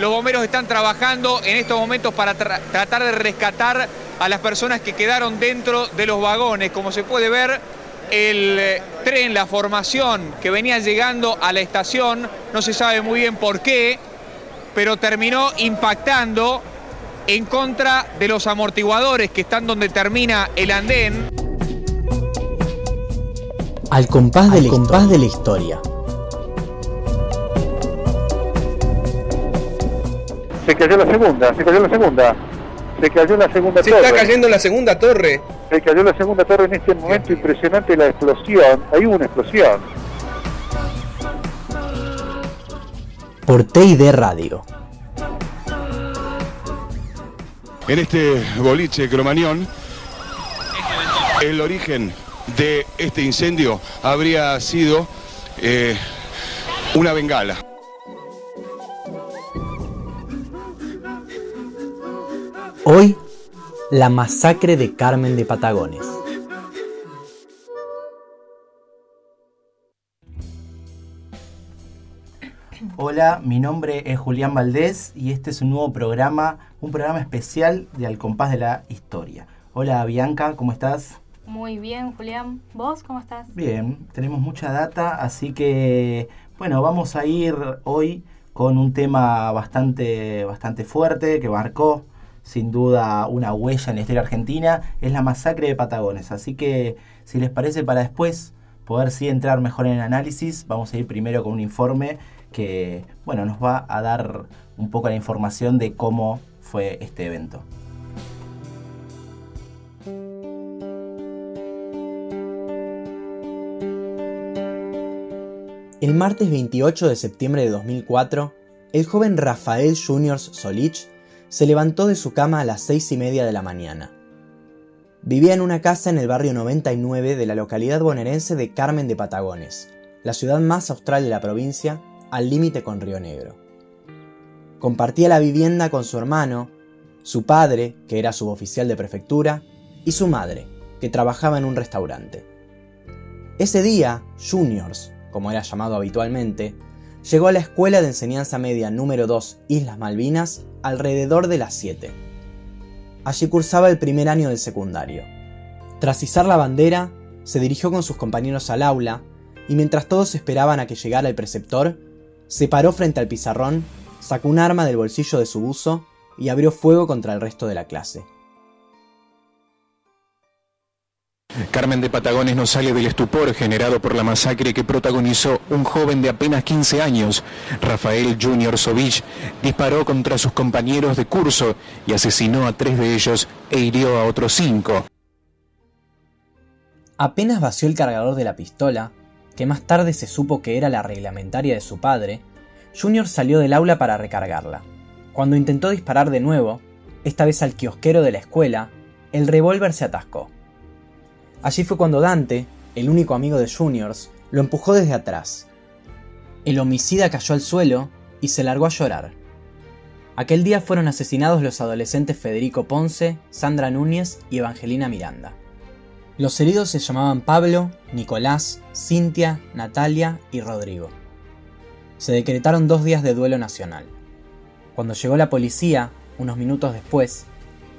Los bomberos están trabajando en estos momentos para tratar de rescatar a las personas que quedaron dentro de los vagones. Como se puede ver, el eh, tren, la formación que venía llegando a la estación, no se sabe muy bien por qué, pero terminó impactando en contra de los amortiguadores que están donde termina el andén. Al compás, de, compás de la historia. Se cayó la segunda, se cayó la segunda. Se cayó la segunda torre. Se está cayendo la segunda torre. Se cayó la segunda torre en este momento impresionante la explosión. Hay una explosión. Por TID Radio. En este boliche cromañón, el origen de este incendio habría sido eh, una bengala. Hoy, la masacre de Carmen de Patagones. Hola, mi nombre es Julián Valdés y este es un nuevo programa, un programa especial de Al Compás de la Historia. Hola Bianca, ¿cómo estás? Muy bien, Julián. ¿Vos cómo estás? Bien, tenemos mucha data, así que bueno, vamos a ir hoy con un tema bastante, bastante fuerte que marcó sin duda una huella en la historia argentina, es la masacre de Patagones. Así que si les parece para después poder sí entrar mejor en el análisis, vamos a ir primero con un informe que bueno, nos va a dar un poco la información de cómo fue este evento. El martes 28 de septiembre de 2004, el joven Rafael Juniors Solich se levantó de su cama a las seis y media de la mañana. Vivía en una casa en el barrio 99 de la localidad bonaerense de Carmen de Patagones, la ciudad más austral de la provincia, al límite con Río Negro. Compartía la vivienda con su hermano, su padre, que era suboficial de prefectura, y su madre, que trabajaba en un restaurante. Ese día, Juniors, como era llamado habitualmente, llegó a la Escuela de Enseñanza Media número 2 Islas Malvinas alrededor de las 7. Allí cursaba el primer año del secundario. Tras izar la bandera, se dirigió con sus compañeros al aula y mientras todos esperaban a que llegara el preceptor, se paró frente al pizarrón, sacó un arma del bolsillo de su buzo y abrió fuego contra el resto de la clase. Carmen de Patagones no sale del estupor generado por la masacre que protagonizó un joven de apenas 15 años. Rafael Junior Sovich disparó contra sus compañeros de curso y asesinó a tres de ellos e hirió a otros cinco. Apenas vació el cargador de la pistola, que más tarde se supo que era la reglamentaria de su padre, Junior salió del aula para recargarla. Cuando intentó disparar de nuevo, esta vez al kiosquero de la escuela, el revólver se atascó. Allí fue cuando Dante, el único amigo de Juniors, lo empujó desde atrás. El homicida cayó al suelo y se largó a llorar. Aquel día fueron asesinados los adolescentes Federico Ponce, Sandra Núñez y Evangelina Miranda. Los heridos se llamaban Pablo, Nicolás, Cintia, Natalia y Rodrigo. Se decretaron dos días de duelo nacional. Cuando llegó la policía, unos minutos después,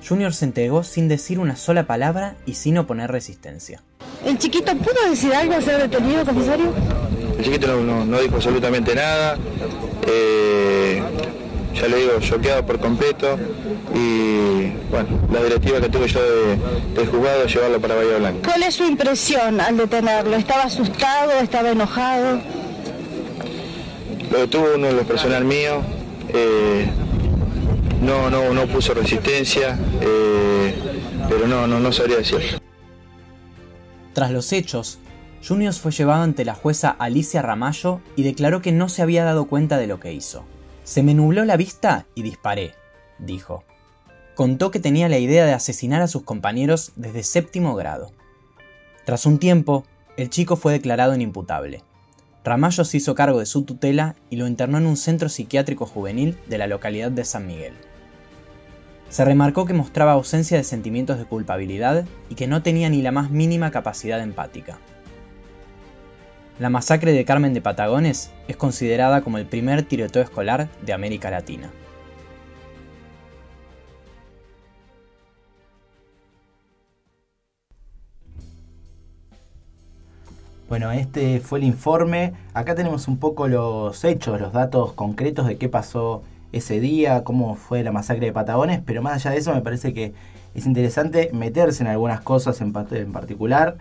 Junior se entregó sin decir una sola palabra y sin oponer resistencia. ¿El chiquito pudo decir algo a ser detenido, comisario? El chiquito no, dijo absolutamente nada. Eh, ya le digo, choqueado por completo. Y bueno, la directiva que tuve yo de, jugado es llevarlo para Bahía Blanca. ¿Cuál es su impresión al detenerlo? ¿Estaba asustado? ¿Estaba enojado? Lo detuvo uno de los personal mío. Eh, no, no, no puso resistencia, eh, pero no, no, no sabría decir. Tras los hechos, Juniors fue llevado ante la jueza Alicia Ramallo y declaró que no se había dado cuenta de lo que hizo. Se me nubló la vista y disparé, dijo. Contó que tenía la idea de asesinar a sus compañeros desde séptimo grado. Tras un tiempo, el chico fue declarado inimputable. Ramallo se hizo cargo de su tutela y lo internó en un centro psiquiátrico juvenil de la localidad de San Miguel. Se remarcó que mostraba ausencia de sentimientos de culpabilidad y que no tenía ni la más mínima capacidad empática. La masacre de Carmen de Patagones es considerada como el primer tiroteo escolar de América Latina. Bueno, este fue el informe. Acá tenemos un poco los hechos, los datos concretos de qué pasó ese día, cómo fue la masacre de Patagones, pero más allá de eso me parece que es interesante meterse en algunas cosas en, particular.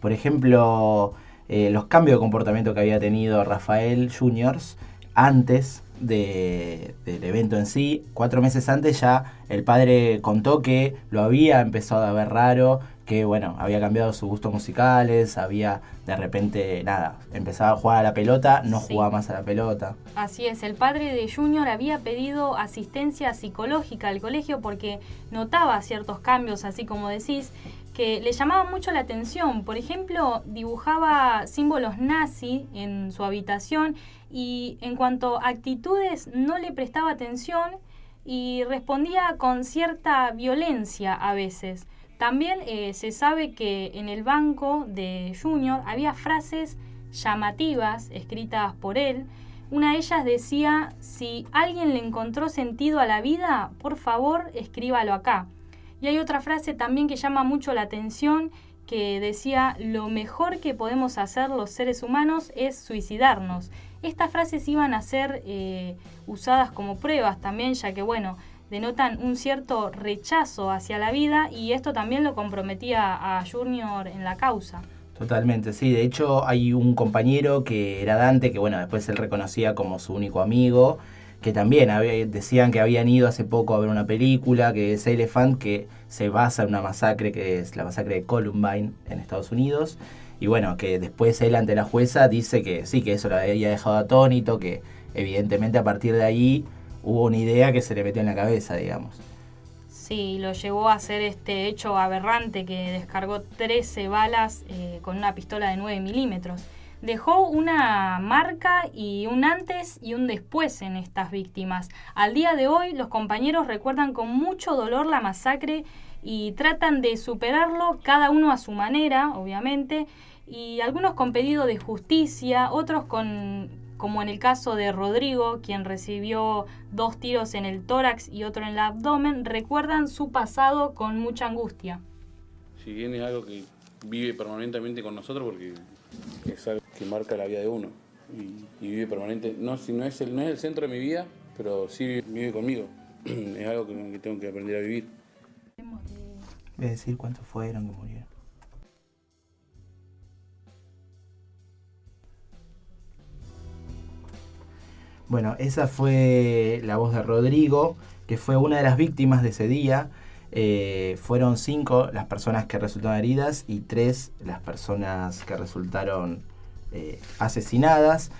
Por ejemplo, eh, los cambios de comportamiento que había tenido Rafael Juniors antes del evento en sí. Cuatro meses antes ya el padre contó que lo había empezado a ver raro, que bueno, había cambiado sus gustos musicales, había de repente, nada, empezaba a jugar a la pelota, no jugaba más a la pelota. Así es, el padre de Junior había pedido asistencia psicológica al colegio porque notaba ciertos cambios, así como decís, que le llamaban mucho la atención. Por ejemplo, dibujaba símbolos nazi en su habitación y en cuanto a actitudes no le prestaba atención y respondía con cierta violencia a veces. También eh, se sabe que en el banco de Junior había frases llamativas escritas por él. Una de ellas decía, si alguien le encontró sentido a la vida, por favor escríbalo acá. Y hay otra frase también que llama mucho la atención que decía, lo mejor que podemos hacer los seres humanos es suicidarnos. Estas frases iban a ser eh, usadas como pruebas también, ya que bueno, denotan un cierto rechazo hacia la vida y esto también lo comprometía a Junior en la causa. Totalmente, sí. De hecho, hay un compañero que era Dante, que bueno, después él reconocía como su único amigo, que también decían que habían ido hace poco a ver una película que es Elephant, que se basa en una masacre que es la masacre de Columbine en Estados Unidos. Y bueno, que después él ante la jueza dice que sí, que eso lo había dejado atónito, que evidentemente a partir de ahí hubo una idea que se le metió en la cabeza, digamos. Sí, lo llevó a hacer este hecho aberrante que descargó 13 balas eh, con una pistola de 9 milímetros. Dejó una marca y un antes y un después en estas víctimas. Al día de hoy los compañeros recuerdan con mucho dolor la masacre y tratan de superarlo cada uno a su manera, obviamente, y algunos con pedido de justicia, otros con como en el caso de Rodrigo, quien recibió dos tiros en el tórax y otro en el abdomen, recuerdan su pasado con mucha angustia. Si bien es algo que vive permanentemente con nosotros porque es algo que marca la vida de uno y, vive permanente, no, si no, es el, no es el centro de mi vida, pero sí vive conmigo. es algo que, que tengo que aprender a vivir. Voy a decir cuántos fueron que murieron. Bueno, esa fue la voz de Rodrigo, que fue una de las víctimas de ese día. Eh, fueron cinco las personas que resultaron heridas y tres las personas que resultaron eh, asesinadas.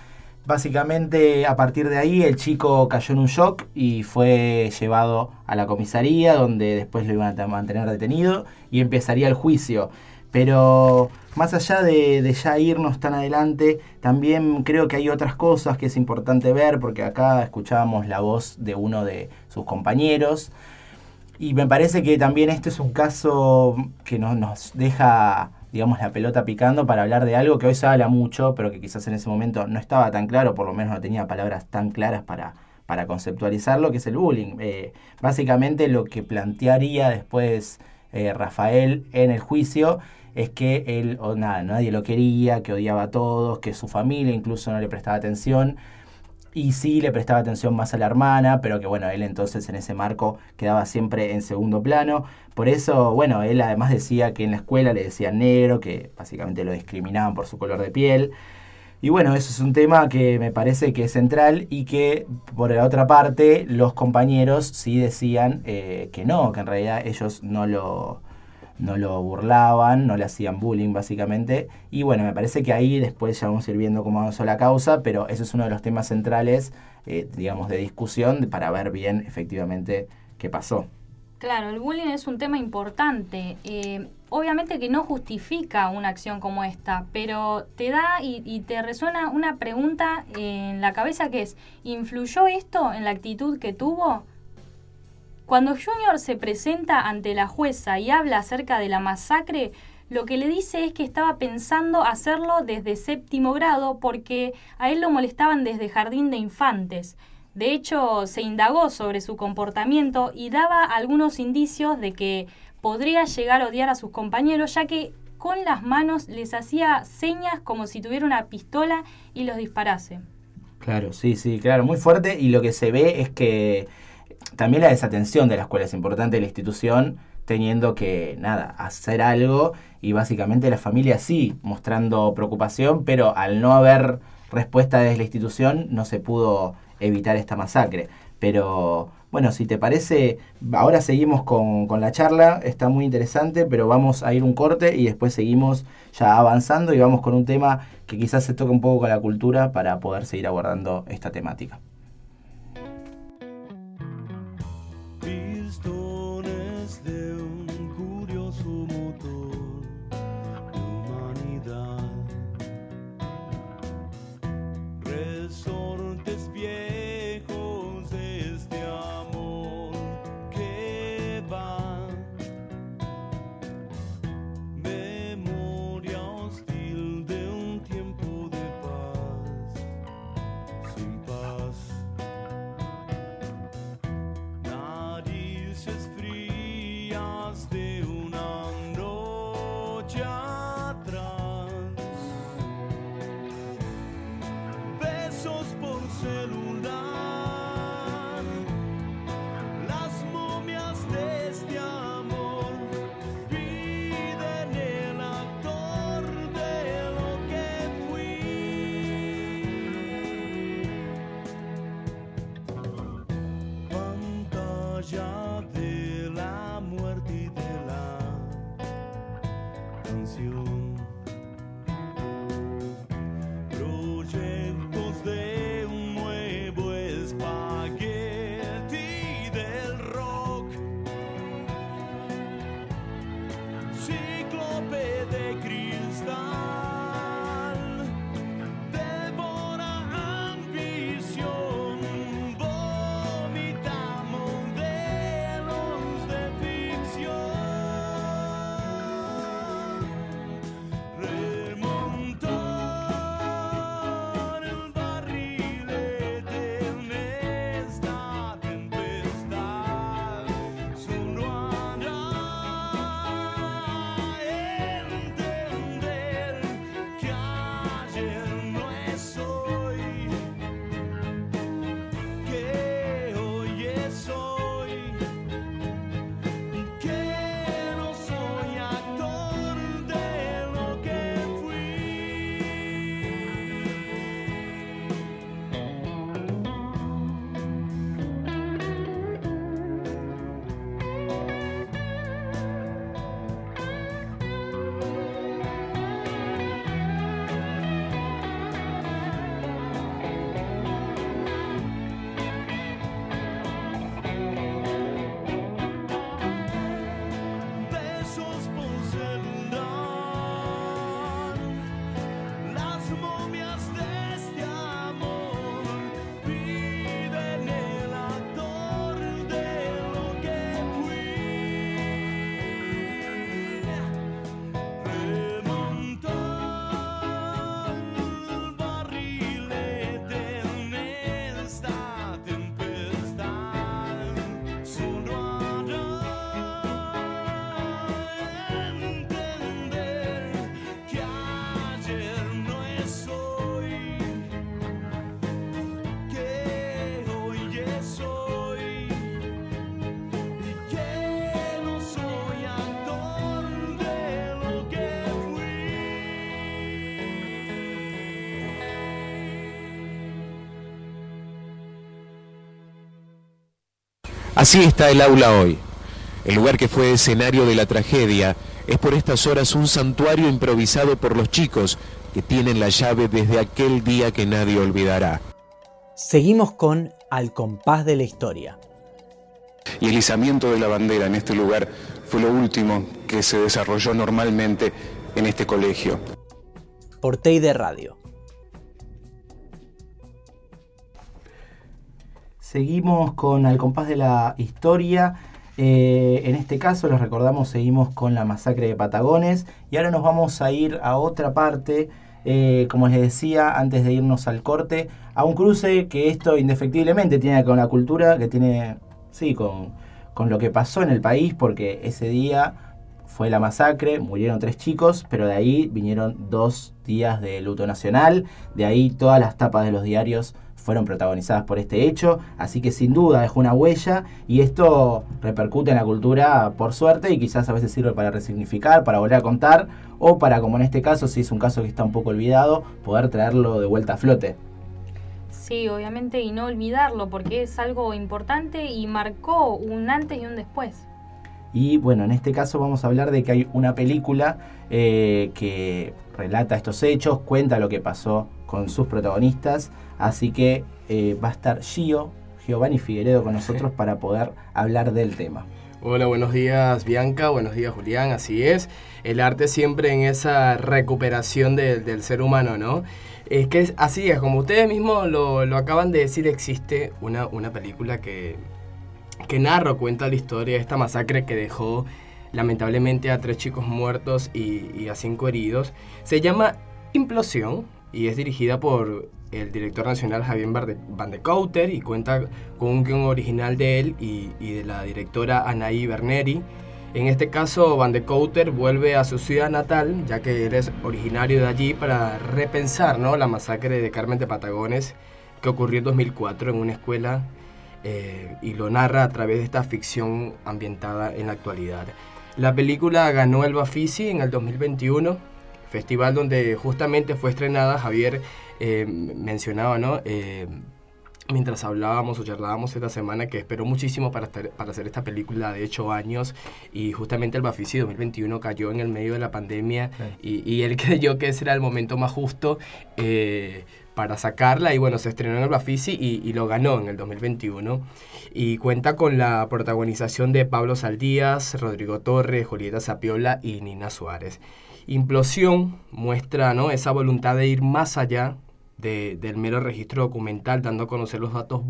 Básicamente a partir de ahí el chico cayó en un shock y fue llevado a la comisaría donde después lo iban a mantener detenido y empezaría el juicio. Pero más allá de, ya irnos tan adelante, también creo que hay otras cosas que es importante ver, porque acá escuchábamos la voz de uno de sus compañeros. Y me parece que también este es un caso que nos deja, digamos, la pelota picando para hablar de algo que hoy se habla mucho, pero que quizás en ese momento no estaba tan claro, por lo menos no tenía palabras tan claras para, para conceptualizarlo, que es el bullying. Eh, básicamente lo que plantearía después eh, Rafael en el juicio es que él, o nada, nadie lo quería, que odiaba a todos, que su familia incluso no le prestaba atención. Y sí le prestaba atención más a la hermana, pero que bueno, él entonces en ese marco quedaba siempre en segundo plano. Por eso, bueno, él además decía que en la escuela le decían negro, que básicamente lo discriminaban por su color de piel. Y bueno, eso es un tema que me parece que es central y que por la otra parte los compañeros sí decían eh, que no, que en realidad ellos no lo, no lo burlaban, no le hacían bullying básicamente. Y bueno, me parece que ahí después ya vamos a ir viendo cómo avanzó la causa, pero eso es uno de los temas centrales, eh, digamos, de discusión para ver bien efectivamente qué pasó. Claro, el bullying es un tema importante. Eh, obviamente que no justifica una acción como esta, pero te da y, y, te resuena una pregunta en la cabeza que es, ¿influyó esto en la actitud que tuvo? Cuando Junior se presenta ante la jueza y habla acerca de la masacre, lo que le dice es que estaba pensando hacerlo desde séptimo grado porque a él lo molestaban desde jardín de infantes. De hecho, se indagó sobre su comportamiento y daba algunos indicios de que podría llegar a odiar a sus compañeros, ya que con las manos les hacía señas como si tuviera una pistola y los disparase. Claro, sí, sí, claro, muy fuerte y lo que se ve es que también la desatención de la escuela es importante, la institución teniendo que, nada, hacer algo y básicamente la familia sí mostrando preocupación, pero al no haber respuesta desde la institución no se pudo evitar esta masacre. Pero bueno, si te parece, ahora seguimos con, con, la charla, está muy interesante, pero vamos a ir un corte y después seguimos ya avanzando y vamos con un tema que quizás se toque un poco con la cultura para poder seguir abordando esta temática. Así está el aula hoy. El lugar que fue escenario de la tragedia es por estas horas un santuario improvisado por los chicos que tienen la llave desde aquel día que nadie olvidará. Seguimos con Al compás de la historia. Y el izamiento de la bandera en este lugar fue lo último que se desarrolló normalmente en este colegio. Por de Radio. Seguimos con Al compás de la historia. Eh, en este caso, los recordamos, seguimos con la masacre de Patagones. Y ahora nos vamos a ir a otra parte, eh, como les decía, antes de irnos al corte, a un cruce que esto indefectiblemente tiene con la cultura, que tiene, sí, con, con lo que pasó en el país, porque ese día fue la masacre, murieron tres chicos, pero de ahí vinieron dos días de luto nacional, de ahí todas las tapas de los diarios fueron protagonizadas por este hecho, así que sin duda dejó una huella y esto repercute en la cultura por suerte y quizás a veces sirve para resignificar, para volver a contar o para, como en este caso, si es un caso que está un poco olvidado, poder traerlo de vuelta a flote. Sí, obviamente, y no olvidarlo, porque es algo importante y marcó un antes y un después. Y bueno, en este caso vamos a hablar de que hay una película eh, que relata estos hechos, cuenta lo que pasó con sus protagonistas, así que eh, va a estar Gio, Giovanni Figueredo con nosotros para poder hablar del tema. Hola, buenos días Bianca, buenos días Julián, así es. El arte siempre en esa recuperación del ser humano, ¿no? Es que es, así es, como ustedes mismos lo, lo acaban de decir, existe una, una película que, que narra cuenta la historia de esta masacre que dejó lamentablemente a tres chicos muertos y, y a cinco heridos. Se llama Implosión y es dirigida por el director nacional Javier Van de Couter y cuenta con un guion original de él y, de la directora Anaí Berneri. En este caso, Van de Couter vuelve a su ciudad natal, ya que él es originario de allí, para repensar ¿no? la masacre de Carmen de Patagones que ocurrió en 2004 en una escuela eh, y lo narra a través de esta ficción ambientada en la actualidad. La película ganó el Bafisi en el 2021, festival donde justamente fue estrenada, Javier eh, mencionaba, ¿no? Eh, mientras hablábamos o charlábamos esta semana que esperó muchísimo para, para hacer esta película de hecho años y justamente el Bafisi 2021 cayó en el medio de la pandemia y, y, él creyó que ese era el momento más justo eh, para sacarla y bueno, se estrenó en el Bafisi y, y, lo ganó en el 2021 y cuenta con la protagonización de Pablo Saldías, Rodrigo Torres, Julieta Sapiola y Nina Suárez. Implosión muestra ¿no? esa voluntad de ir más allá de, del mero registro documental, dando a conocer los datos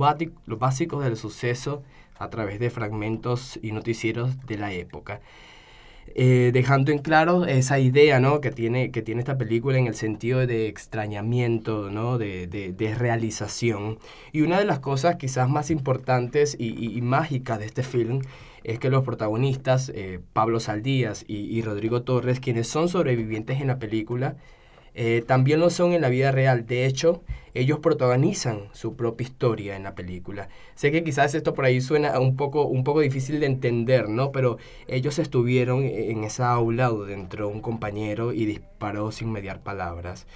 los básicos del suceso a través de fragmentos y noticieros de la época. Eh, dejando en claro esa idea ¿no? que, tiene, que tiene esta película en el sentido de extrañamiento, ¿no? de, de, de realización. Y una de las cosas quizás más importantes y, y, mágicas de este film es que los protagonistas, eh, Pablo Saldías y, Rodrigo Torres, quienes son sobrevivientes en la película, eh, también lo son en la vida real. De hecho, ellos protagonizan su propia historia en la película. Sé que quizás esto por ahí suena un poco, un poco difícil de entender, ¿no? Pero ellos estuvieron en esa aula donde entró un compañero y disparó sin mediar palabras.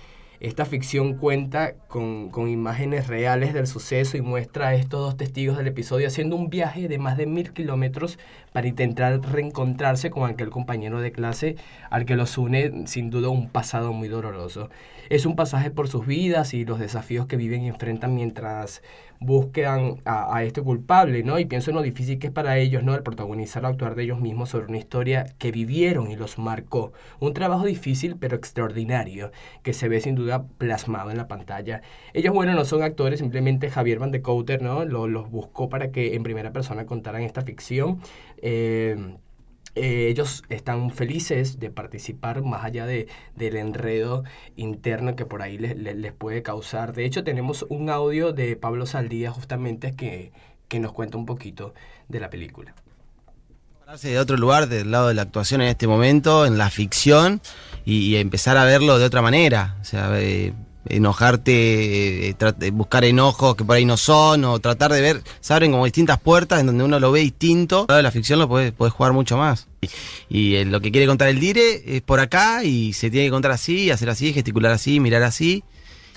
Esta ficción cuenta con, con, imágenes reales del suceso y muestra a estos dos testigos del episodio haciendo un viaje de más de mil kilómetros para intentar reencontrarse con aquel compañero de clase al que los une sin duda un pasado muy doloroso. Es un pasaje por sus vidas y los desafíos que viven y enfrentan mientras buscan a, este culpable, ¿no? Y pienso en lo difícil que es para ellos, ¿no? El protagonizar o actuar de ellos mismos sobre una historia que vivieron y los marcó. Un trabajo difícil pero extraordinario que se ve sin duda plasmado en la pantalla. Ellos, bueno, no son actores, simplemente Javier Van de Couter, ¿no? Lo, los buscó para que en primera persona contaran esta ficción. Eh, eh, ellos están felices de participar más allá de, del enredo interno que por ahí les, les, les, puede causar. De hecho, tenemos un audio de Pablo Saldía justamente que, que nos cuenta un poquito de la película. de otro lugar, del lado de la actuación en este momento, en la ficción, y, y empezar a verlo de otra manera. O sea, eh, enojarte, eh, buscar enojos que por ahí no son, o tratar de ver, se abren como distintas puertas en donde uno lo ve distinto. La ficción lo puedes puede jugar mucho más. Y, eh, lo que quiere contar el dire es por acá y se tiene que contar así, hacer así, gesticular así, mirar así.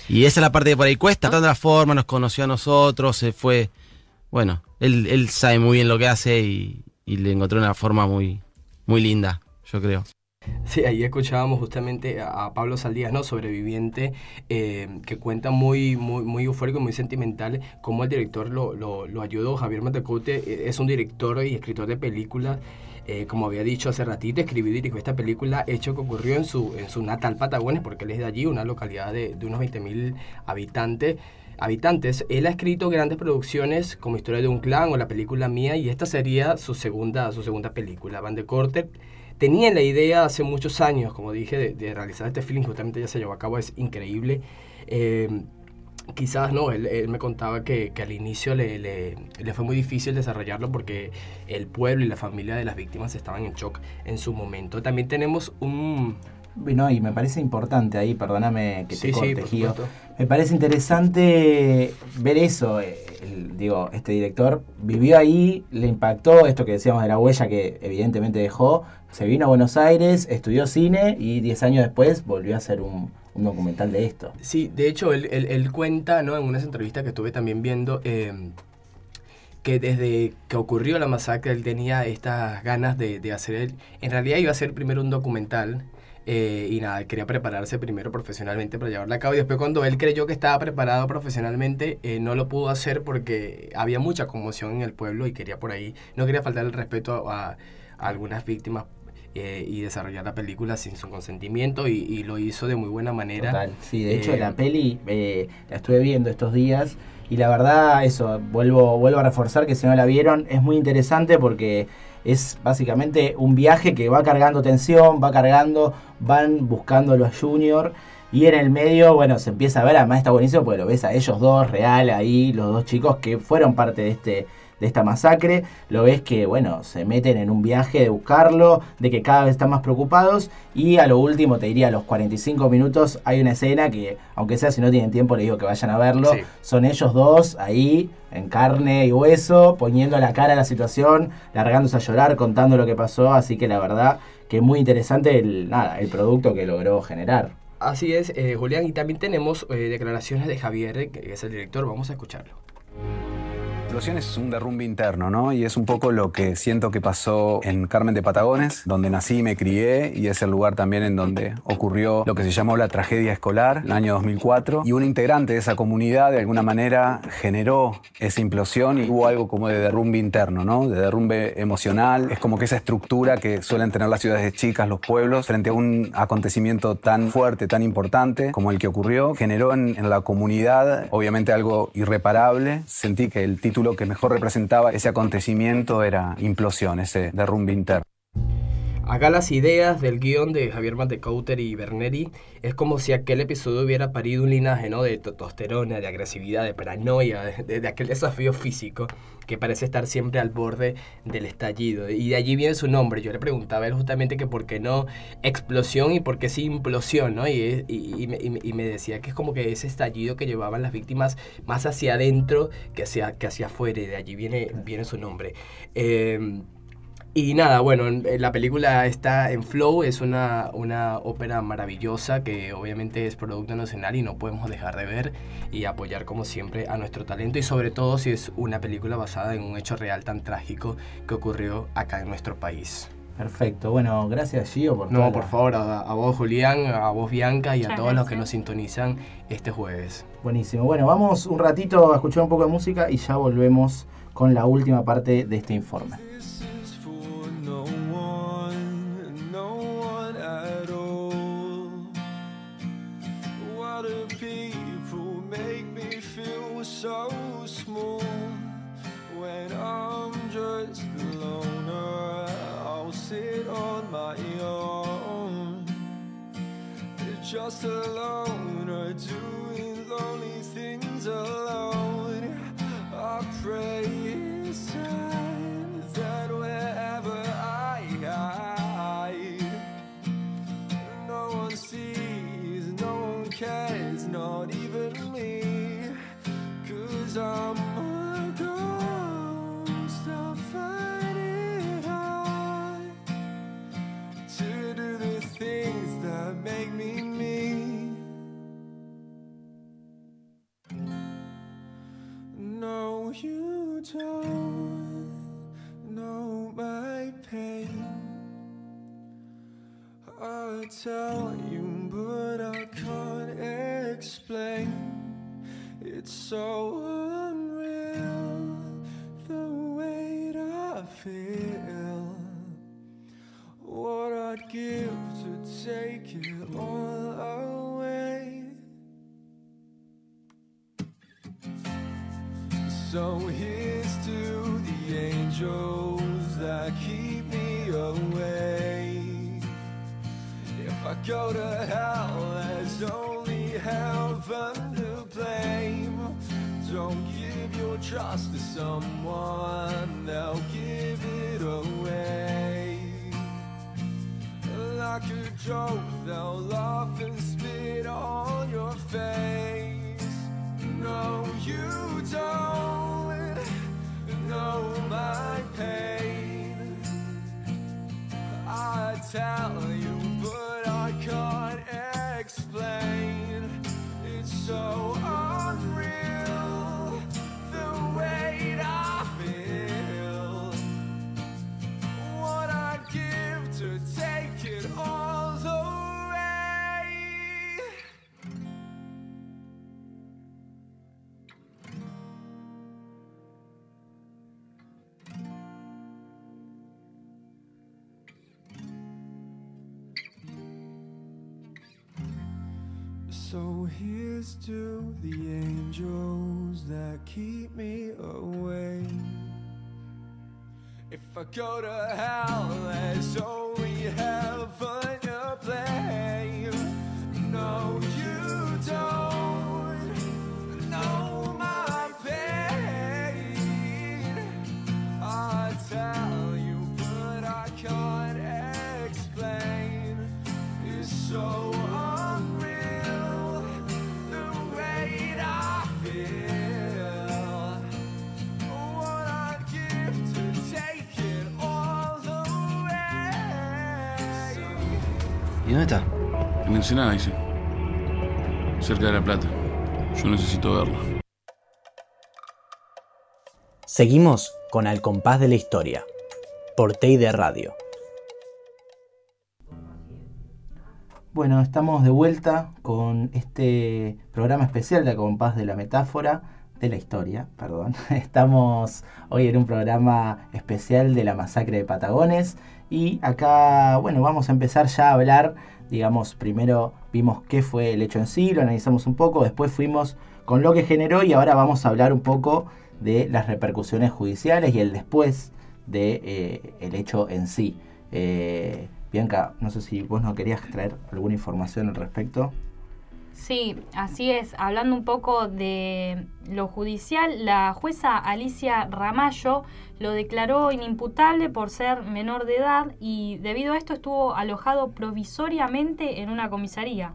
Y esa es la parte que por ahí cuesta. De la forma, nos conoció a nosotros, se fue. Bueno, él, él sabe muy bien lo que hace y, y le encontró una forma muy, muy linda, yo creo. Sí, ahí escuchábamos justamente a Pablo Saldías, ¿no? Sobreviviente, eh, que cuenta muy, muy, muy eufórico y muy sentimental cómo el director lo, lo, lo ayudó. Javier Matecote eh, es un director y escritor de películas. Eh, como había dicho hace ratito, escribió y dirigió esta película, hecho que ocurrió en su, en su natal Patagones, porque él es de allí, una localidad de, de unos 20.000 habitantes habitantes. Él ha escrito grandes producciones como Historia de un clan o la película Mía y esta sería su segunda, su segunda película. Van de Corte tenía la idea hace muchos años, como dije, de, realizar este film, justamente ya se llevó a cabo, es increíble. Eh, quizás no, él, me contaba que, al inicio le fue muy difícil desarrollarlo porque el pueblo y la familia de las víctimas estaban en shock en su momento. También tenemos un... No, y me parece importante ahí, perdóname que te Sí, corte. Me parece interesante ver eso. eh, el- digo, este director vivió ahí, le impactó esto que decíamos de la huella que evidentemente dejó. Se vino a Buenos Aires, estudió cine y 10 años después volvió a hacer un, un documental de esto. Sí, de hecho, él, él- él cuenta, ¿no? En unas entrevistas que estuve también viendo, eh, que desde que ocurrió la masacre, él tenía estas ganas de, de hacer él. En realidad iba a hacer primero un documental. Eh, y nada, quería prepararse primero profesionalmente para llevarlo a cabo. Y después cuando él creyó que estaba preparado profesionalmente, eh, no lo pudo hacer porque había mucha conmoción en el pueblo y quería por ahí, no quería faltar el respeto a, a algunas víctimas eh, y desarrollar la película sin su consentimiento y, y lo hizo de muy buena manera. Total. Sí, de hecho Eh, la peli eh, la estuve viendo estos días y la verdad, eso, vuelvo, vuelvo a reforzar que si no la vieron, es muy interesante porque es básicamente un viaje que va cargando tensión, va cargando, van buscándolo a Junior. Y en el medio, bueno, se empieza a ver, además está buenísimo porque lo ves a ellos dos real ahí, los dos chicos que fueron parte de este de esta masacre, lo ves que, bueno, se meten en un viaje de buscarlo, de que cada vez están más preocupados y a lo último, te diría, a los 45 minutos hay una escena que, aunque sea si no tienen tiempo, les digo que vayan a verlo, Sí. son ellos dos ahí, en carne y hueso, poniendo la cara a la situación, largándose a llorar, contando lo que pasó, así que la verdad que muy interesante el, nada, el producto que logró generar. Así es, eh, Julián, y también tenemos eh, declaraciones de Javier, eh, que es el director, vamos a escucharlo. Explosión es un derrumbe interno, ¿no? Y es un poco lo que siento que pasó en Carmen de Patagones, donde nací y me crié, y es el lugar también en donde ocurrió lo que se llamó la tragedia escolar, el año 2004. Y un integrante de esa comunidad, de alguna manera, generó esa implosión y hubo algo como de derrumbe interno, ¿no? De derrumbe emocional. Es como que esa estructura que suelen tener las ciudades chicas, los pueblos, frente a un acontecimiento tan fuerte, tan importante como el que ocurrió, generó en, en la comunidad, obviamente, algo irreparable. Sentí que el título que mejor representaba ese acontecimiento era implosión, ese derrumbe interno. Acá las ideas del guion de Javier Mantecouter y Berneri es como si aquel episodio hubiera parido un linaje ¿no? de testosterona, de agresividad, de paranoia, de, aquel desafío físico que parece estar siempre al borde del estallido. Y de allí viene su nombre. Yo le preguntaba a él justamente que por qué no explosión y por qué sí implosión, ¿no? Y me decía que es como que ese estallido que llevaban las víctimas más hacia adentro que hacia, que hacia afuera. Y de allí viene, viene su nombre. Eh, y nada, bueno, en- en la película está en Flow, es una, una ópera maravillosa que obviamente es producto nacional y no podemos dejar de ver y apoyar como siempre a nuestro talento y sobre todo si es una película basada en un hecho real tan trágico que ocurrió acá en nuestro país. Perfecto, bueno, gracias Gio por No, toda por la- favor, a, a vos Julián, a vos Bianca y a Muchas todos los que gracias. nos sintonizan este jueves. Buenísimo. Bueno, vamos un ratito a escuchar un poco de música y ya volvemos con la última parte de este informe. Just alone loner doing lonely things alone. I pray it's time that wherever I hide, no one sees, no one cares, not even me. Cause I'm I tell you, but I can't explain. It's so unreal the weight I feel. What I'd give to take it all away. So here's to the angels go to hell, there's only heaven to play. don't give your trust to someone, they'll give it away. Like a joke, they'll laugh and spit on your face. No, you don't know my pain. I tell you, so So here's to the angels that keep me away. If I go to hell, there's only heaven to play. No, you don't ¿Y dónde está? En Ensenada, dice. Cerca de La Plata. Yo necesito verlo. Seguimos con Al compás de la historia, por de Radio. Bueno, estamos de vuelta con este programa especial de Al compás de la metáfora, de la historia, perdón. Estamos hoy en un programa especial de la masacre de Patagones y acá, bueno, vamos a empezar ya a hablar, digamos, primero vimos qué fue el hecho en sí, lo analizamos un poco, después fuimos con lo que generó y ahora vamos a hablar un poco de las repercusiones judiciales y el después de eh, el hecho en sí. Eh, Bianca, no sé si vos no querías traer alguna información al respecto. Sí, así es. Hablando un poco de lo judicial, la jueza Alicia Ramallo lo declaró inimputable por ser menor de edad y debido a esto estuvo alojado provisoriamente en una comisaría.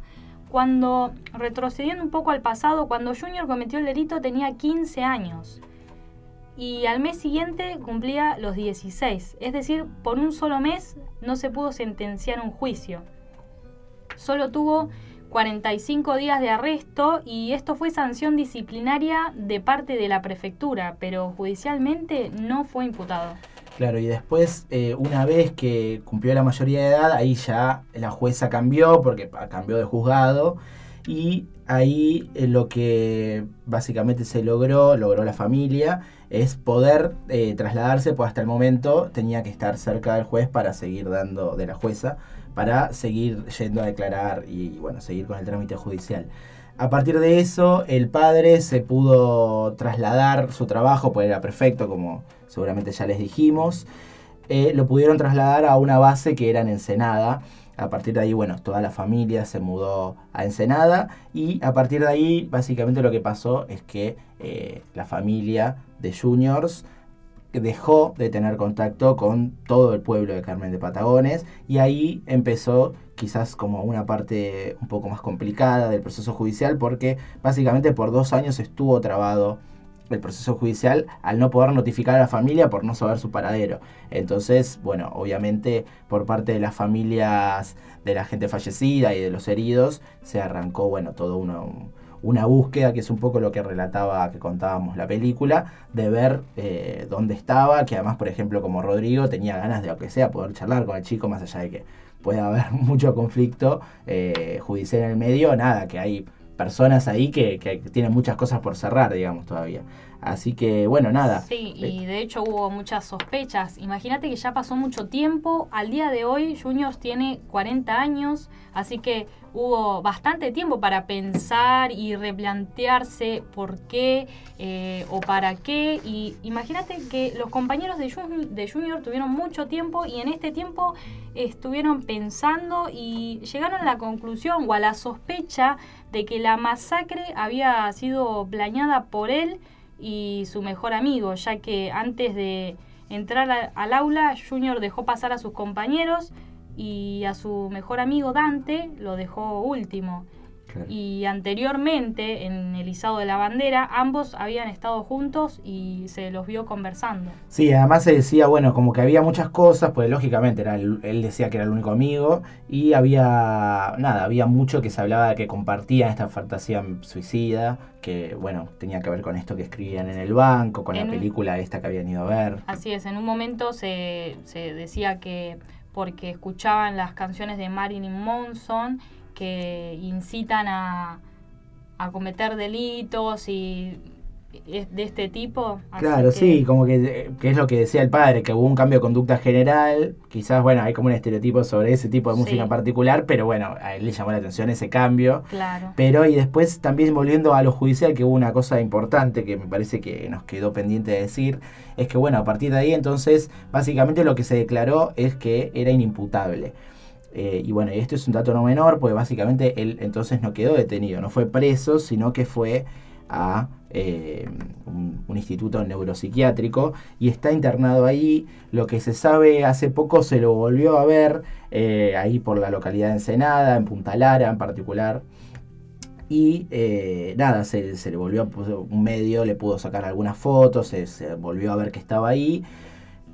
Cuando, retrocediendo un poco al pasado, cuando Junior cometió el delito tenía 15 años y al mes siguiente cumplía los 16. Es decir, por un solo mes no se pudo sentenciar un juicio. Solo tuvo 45 días de arresto y esto fue sanción disciplinaria de parte de la prefectura, pero judicialmente no fue imputado. Claro, y después, eh, una vez que cumplió la mayoría de edad, ahí ya la jueza cambió, porque cambió de juzgado, y ahí eh, lo que básicamente se logró, logró la familia, es poder eh, trasladarse, pues hasta el momento tenía que estar cerca del juez para seguir dando, de la jueza, para seguir yendo a declarar y, bueno, seguir con el trámite judicial. A partir de eso, el padre se pudo trasladar su trabajo, pues era perfecto, como seguramente ya les dijimos. Eh, lo pudieron trasladar a una base que era en Ensenada. A partir de ahí, bueno, toda la familia se mudó a Ensenada y a partir de ahí, básicamente lo que pasó es que eh, la familia de Juniors dejó de tener contacto con todo el pueblo de Carmen de Patagones y ahí empezó quizás como una parte un poco más complicada del proceso judicial porque básicamente por dos años estuvo trabado el proceso judicial al no poder notificar a la familia por no saber su paradero. Entonces, bueno, obviamente por parte de las familias de la gente fallecida y de los heridos se arrancó, bueno, todo uno, una búsqueda, que es un poco lo que relataba, que contábamos la película, de ver eh, dónde estaba, que además, por ejemplo, como Rodrigo, tenía ganas de, aunque sea, poder charlar con el chico, más allá de que pueda haber mucho conflicto eh, judicial en el medio, nada, que hay personas ahí que, que tienen muchas cosas por cerrar, digamos, todavía. Así que, bueno, nada. Sí, y de hecho hubo muchas sospechas. Imagínate que ya pasó mucho tiempo. Al día de hoy, Juniors tiene 40 años, así que hubo bastante tiempo para pensar y replantearse por qué eh, o para qué. Y imagínate que los compañeros de, Jun- de Junior tuvieron mucho tiempo y en este tiempo estuvieron pensando y llegaron a la conclusión o a la sospecha de que la masacre había sido planeada por él y su mejor amigo, ya que antes de entrar al aula, Junior dejó pasar a sus compañeros y a su mejor amigo Dante lo dejó último. Y anteriormente, en el izado de la bandera, ambos habían estado juntos y se los vio conversando. Sí, además se decía, bueno, como que había muchas cosas, pues lógicamente era el- él decía que era el único amigo y había, nada, había mucho que se hablaba de que compartían esta fantasía suicida, que bueno, tenía que ver con esto que escribían en el banco, con En la un- película esta que habían ido a ver. Así es, en un momento se, se decía que porque escuchaban las canciones de Marilyn Manson que incitan a, a cometer delitos y de este tipo. Claro, que- sí, como que, que es lo que decía el padre, que hubo un cambio de conducta general, quizás, bueno, hay como un estereotipo sobre ese tipo de música Sí. en particular, pero bueno, a él le llamó la atención ese cambio. Claro. Pero y después también volviendo a lo judicial, que hubo una cosa importante que me parece que nos quedó pendiente de decir, es que bueno, a partir de ahí entonces básicamente lo que se declaró es que era inimputable. Eh, y bueno, esto es un dato no menor, pues básicamente él entonces no quedó detenido, no fue preso, sino que fue a eh, un, instituto neuropsiquiátrico y está internado ahí. Lo que se sabe hace poco se lo volvió a ver eh, ahí por la localidad de Ensenada, en Punta Lara en particular. Y nada, se, se le volvió, pues, un medio le pudo sacar algunas fotos, se volvió a ver que estaba ahí.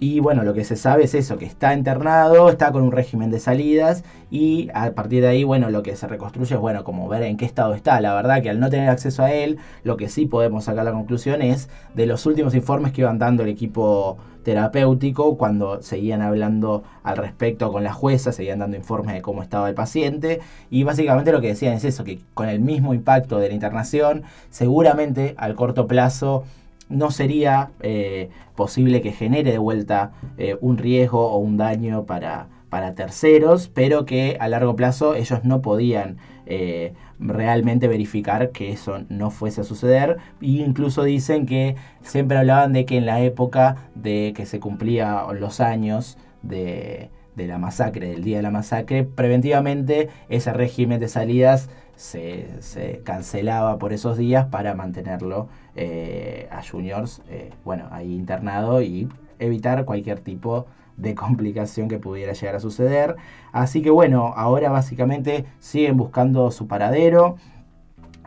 Y bueno, lo que se sabe es eso, que está internado, está con un régimen de salidas y a partir de ahí, bueno, lo que se reconstruye es, bueno, como ver en qué estado está. La verdad que al no tener acceso a él, lo que sí podemos sacar la conclusión es de los últimos informes que iban dando el equipo terapéutico cuando seguían hablando al respecto con la jueza, seguían dando informes de cómo estaba el paciente y básicamente lo que decían es eso, que con el mismo impacto de la internación, seguramente al corto plazo no sería eh, posible que genere de vuelta eh, un riesgo o un daño para, para terceros, pero que a largo plazo ellos no podían eh, realmente verificar que eso no fuese a suceder. E incluso dicen que siempre hablaban de que en la época de que se cumplía los años de, de la masacre, del día de la masacre, preventivamente ese régimen de salidas se, se cancelaba por esos días para mantenerlo eh, a juniors, eh, bueno, ahí internado y evitar cualquier tipo de complicación que pudiera llegar a suceder. Así que bueno, ahora básicamente siguen buscando su paradero.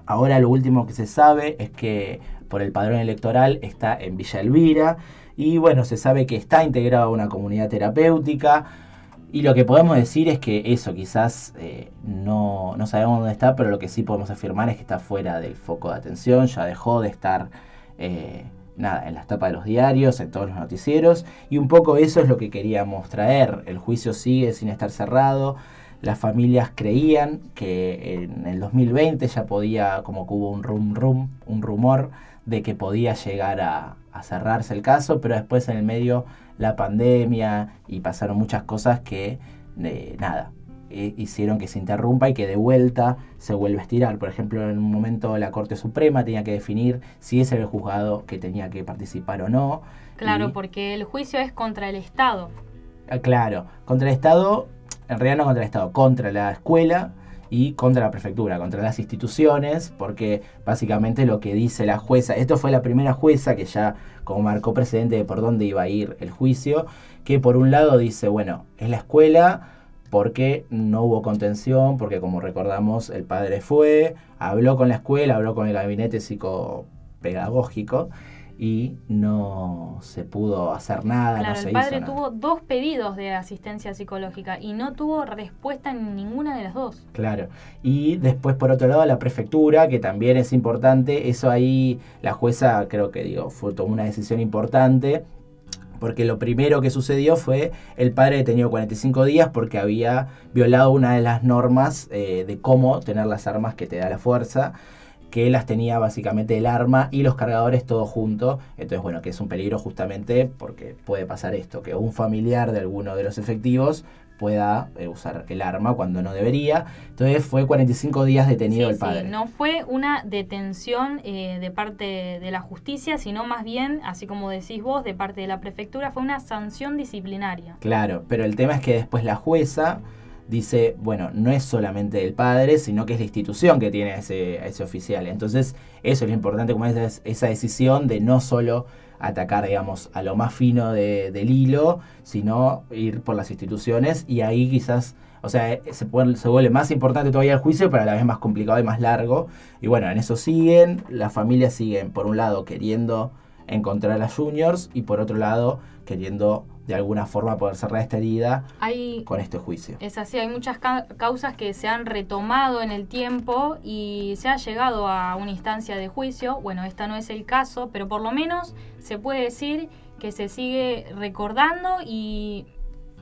Ahora lo último que se sabe es que por el padrón electoral está en Villa Elvira y bueno, se sabe que está integrado a una comunidad terapéutica. Y lo que podemos decir es que eso quizás eh, no, no sabemos dónde está, pero lo que sí podemos afirmar es que está fuera del foco de atención, ya dejó de estar eh, nada, en las tapas de los diarios, en todos los noticieros, y un poco eso es lo que queríamos traer. El juicio sigue sin estar cerrado. Las familias creían que en el 2020 ya podía, como que hubo un rum rum, un rumor de que podía llegar a, a cerrarse el caso, pero después en el medio la pandemia y pasaron muchas cosas que, eh, nada, eh, hicieron que se interrumpa y que de vuelta se vuelva a estirar. Por ejemplo, en un momento la Corte Suprema tenía que definir si ese era el juzgado que tenía que participar o no. Claro, Y- porque el juicio es contra el Estado. Ah, Claro, contra el Estado, en realidad no contra el Estado, contra la escuela y contra la prefectura, contra las instituciones, porque básicamente lo que dice la jueza, esto fue la primera jueza que ya como marcó precedente de por dónde iba a ir el juicio, que por un lado dice, bueno, es la escuela porque no hubo contención, porque como recordamos el padre fue, habló con la escuela, habló con el gabinete psicopedagógico y no se pudo hacer nada, Claro, no se el padre hizo nada. tuvo dos pedidos de asistencia psicológica y no tuvo respuesta en ninguna de las dos. Claro. Y después, por otro lado, la prefectura, que también es importante. Eso ahí, la jueza, creo que digo, fue, tomó una decisión importante. Porque lo primero que sucedió fue el padre detenido 45 días porque había violado una de las normas eh, de cómo tener las armas que te da la fuerza. Que las tenía básicamente el arma y los cargadores todos juntos. Entonces, bueno, que es un peligro justamente porque puede pasar esto, que un familiar de alguno de los efectivos pueda eh, usar el arma cuando no debería. Entonces fue 45 días detenido Sí, el padre. sí, no fue una detención eh, de parte de la justicia, sino más bien, así como decís vos, de parte de la prefectura, fue una sanción disciplinaria. Claro, pero el tema es que después la jueza dice, bueno, no es solamente el padre, sino que es la institución que tiene a ese, ese oficial. Entonces, eso es lo importante, como es esa decisión de no solo atacar, digamos, a lo más fino de- del hilo, sino ir por las instituciones y ahí quizás, o sea, eh, se, puede- se vuelve más importante todavía el juicio, pero a la vez más complicado y más largo. Y bueno, en eso siguen, las familias siguen, por un lado, queriendo encontrar a Juniors y por otro lado, queriendo de alguna forma poder cerrar esta herida Hay, con este juicio. es así, hay muchas ca- causas que se han retomado en el tiempo y se ha llegado a una instancia de juicio. Bueno, esta no es el caso, pero por lo menos se puede decir que se sigue recordando y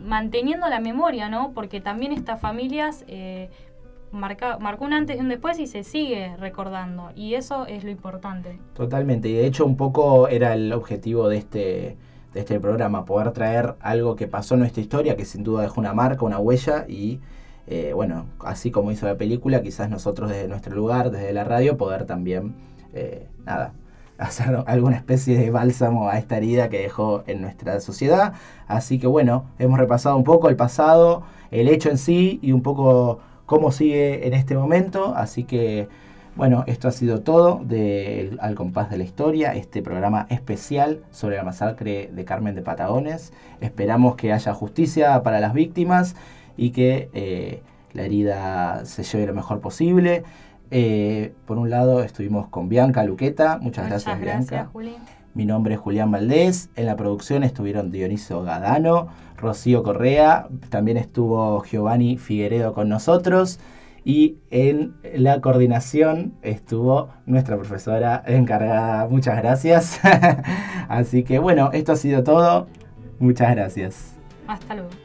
manteniendo la memoria, ¿no? Porque también estas familias eh, marca, marcó un antes y un después y se sigue recordando. Y eso es lo importante. Totalmente, y de hecho un poco era el objetivo de este, este programa, poder traer algo que pasó en nuestra historia, que sin duda dejó una marca, una huella, y eh, bueno, así como hizo la película, quizás nosotros desde nuestro lugar, desde la radio, poder también, eh, nada, hacer alguna especie de bálsamo a esta herida que dejó en nuestra sociedad. Así que bueno, hemos repasado un poco el pasado, el hecho en sí y un poco cómo sigue en este momento. Así que bueno, esto ha sido todo de Al compás de la historia, este programa especial sobre la masacre de Carmen de Patagones. Esperamos que haya justicia para las víctimas y que eh, la herida se lleve lo mejor posible. Eh, por un lado estuvimos con Bianca Luqueta, muchas, gracias, gracias, Bianca. Juli. Mi nombre es Julián Valdés. En la producción estuvieron Dioniso Gadano, Rocío Correa, también estuvo Giovanni Figueredo con nosotros. Y en la coordinación estuvo nuestra profesora encargada. Muchas gracias. Así que bueno, esto ha sido todo. Muchas gracias. Hasta luego.